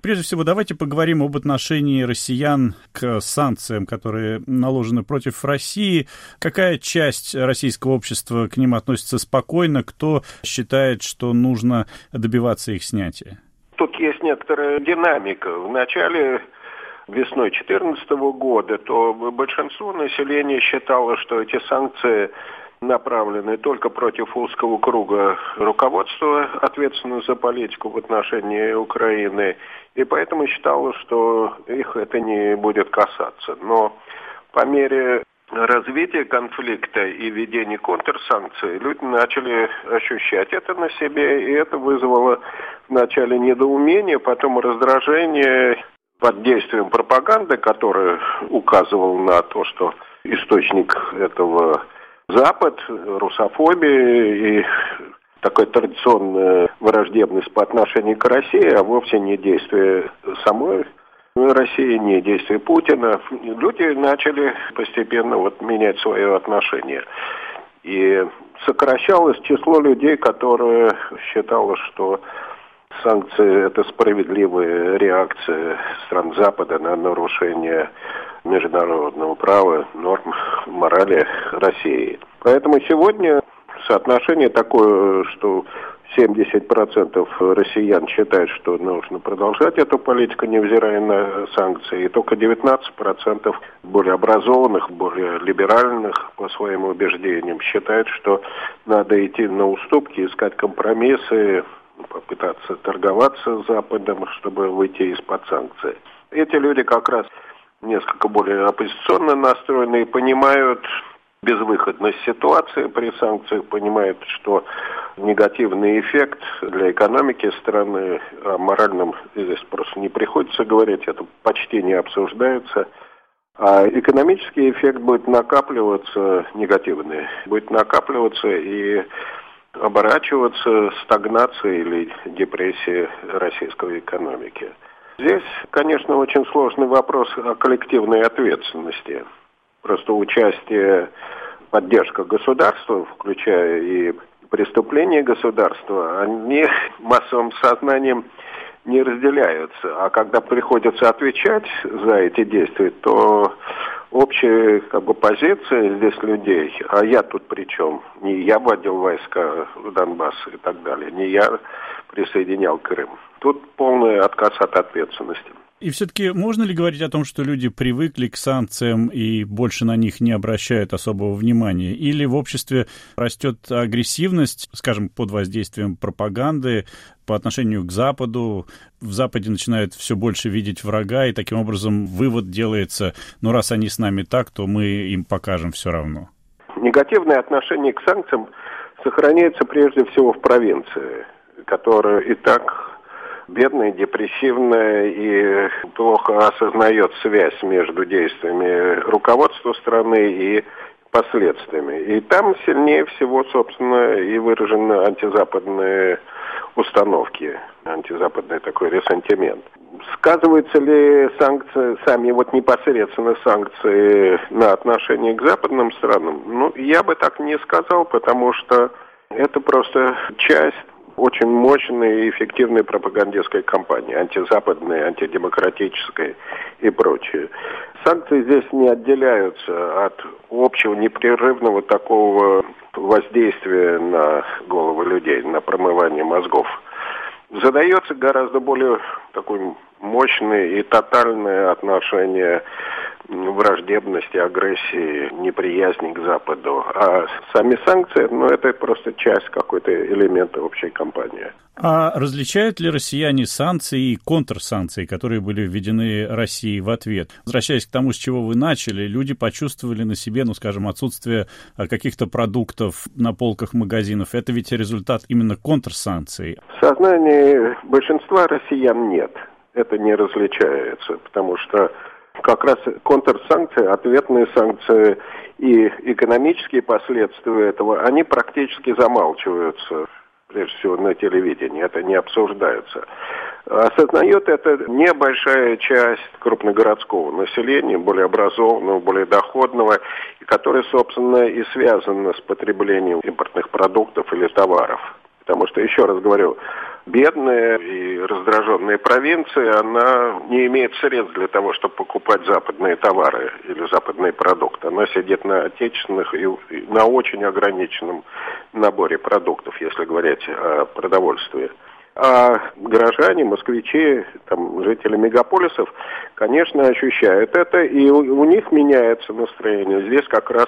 Прежде всего, давайте поговорим об отношении россиян к санкциям, которые наложены против России. Какая часть российского общества к ним относится спокойно, кто считает, что нужно добиваться их снятия? Тут есть некоторая динамика. В начале весной 2014 года, то большинство населения считало, что эти санкции направлены только против узкого круга руководства, ответственного за политику в отношении Украины, и поэтому считала, что их это не будет касаться. Но по мере развития конфликта и введения контрсанкций люди начали ощущать это на себе, и это вызвало вначале недоумение, потом раздражение под действием пропаганды, которая указывала на то, что источник этого Запад, русофобия и такая традиционная враждебность по отношению к России, а вовсе не действие самой России, не действие Путина. Люди начали постепенно вот менять свое отношение. И сокращалось число людей, которые считало, что санкции – это справедливая реакция стран Запада на нарушение международного права, норм морали России. Поэтому сегодня соотношение такое, что 70% россиян считают, что нужно продолжать эту политику, невзирая на санкции, и только 19% более образованных, более либеральных по своим убеждениям считают, что надо идти на уступки, искать компромиссы, попытаться торговаться с Западом, чтобы выйти из-под санкций. Эти люди как раз несколько более оппозиционно настроены и понимают безвыходность ситуации при санкциях, понимают, что негативный эффект для экономики страны, о моральном здесь просто не приходится говорить, это почти не обсуждается. А экономический эффект будет накапливаться, негативный, будет накапливаться и оборачиваться стагнацией или депрессией российской экономики. Здесь, конечно, очень сложный вопрос о коллективной ответственности. Просто участие, поддержка государства, включая и преступления государства, они массовым сознанием не разделяются. А когда приходится отвечать за эти действия, то общая как бы, позиция здесь людей, а я тут при чем? Не я вводил войска в Донбасс и так далее, не я присоединял Крым. Тут полный отказ от ответственности. И все-таки можно ли говорить о том, что люди привыкли к санкциям и больше на них не обращают особого внимания? Или в обществе растет агрессивность, скажем, под воздействием пропаганды по отношению к Западу? В Западе начинают все больше видеть врага, и таким образом вывод делается, ну раз они с нами так, то мы им покажем все равно. Негативное отношение к санкциям сохраняется прежде всего в провинции, которая и так бедная, депрессивная и плохо осознает связь между действиями руководства страны и последствиями. И там сильнее всего, собственно, и выражены антизападные установки, антизападный такой ресентимент. Сказываются ли санкции, сами вот непосредственно санкции на отношение к западным странам? Ну, я бы так не сказал, потому что это просто часть очень мощной и эффективной пропагандистской кампании, антизападной, антидемократической и прочее. Санкции здесь не отделяются от общего непрерывного такого воздействия на головы людей, на промывание мозгов. Задается гораздо более такой мощное и тотальное отношение враждебности, агрессии, неприязни к Западу. А сами санкции, ну, это просто часть какой-то элемента общей кампании. А различают ли россияне санкции и контрсанкции, которые были введены Россией в ответ? Возвращаясь к тому, с чего вы начали, люди почувствовали на себе, ну, скажем, отсутствие а, каких-то продуктов на полках магазинов. Это ведь результат именно контрсанкций. В сознании большинства россиян нет. Это не различается, потому что как раз контрсанкции, ответные санкции и экономические последствия этого, они практически замалчиваются, прежде всего на телевидении, это не обсуждается. Осознает это небольшая часть крупногородского населения, более образованного, более доходного, и которая, собственно, и связана с потреблением импортных продуктов или товаров. Потому что, еще раз говорю, бедная и раздраженная провинция, она не имеет средств для того, чтобы покупать западные товары или западные продукты. Она сидит на отечественных и на очень ограниченном наборе продуктов, если говорить о продовольствии. А горожане, москвичи, там, жители мегаполисов, конечно, ощущают это, и у, у них меняется настроение. Здесь как раз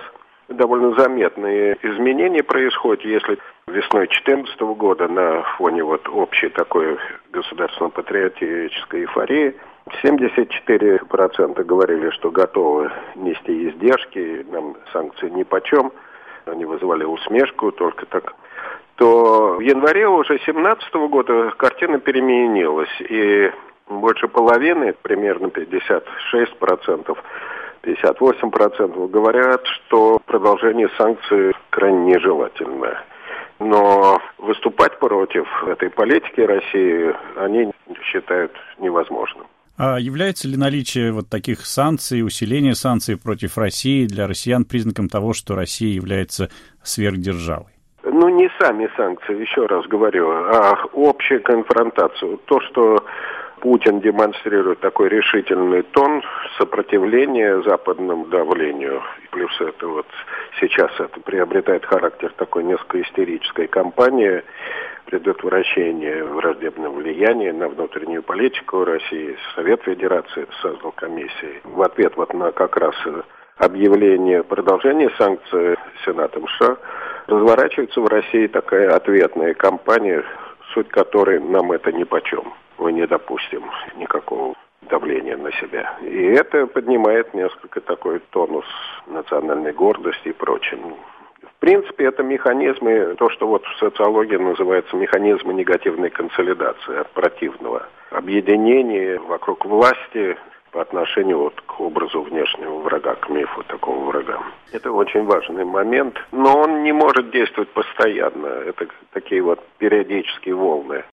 довольно заметные изменения происходят, если весной 2014 года на фоне вот общей такой государственно-патриотической эйфории 74% говорили, что готовы нести издержки, нам санкции ни почем, они вызывали усмешку, только так. То в январе уже 2017 года картина переменилась, и больше половины, примерно 56%, 58% говорят, что продолжение санкций крайне нежелательно. Но выступать против этой политики России они считают невозможным. А является ли наличие вот таких санкций, усиление санкций против России для россиян признаком того, что Россия является сверхдержавой? Ну, не сами санкции, еще раз говорю, а общая конфронтация. То, что Путин демонстрирует такой решительный тон сопротивления западному давлению. Плюс это вот сейчас это приобретает характер такой несколько истерической кампании предотвращения враждебного влияния на внутреннюю политику России. Совет Федерации создал комиссии в ответ вот на как раз объявление продолжения санкций Сенатом США разворачивается в России такая ответная кампания, суть которой нам это ни почем мы не допустим никакого давления на себя. И это поднимает несколько такой тонус национальной гордости и прочее. В принципе, это механизмы, то, что вот в социологии называется механизмы негативной консолидации от противного. Объединение вокруг власти по отношению вот к образу внешнего врага, к мифу такого врага. Это очень важный момент, но он не может действовать постоянно. Это такие вот периодические волны.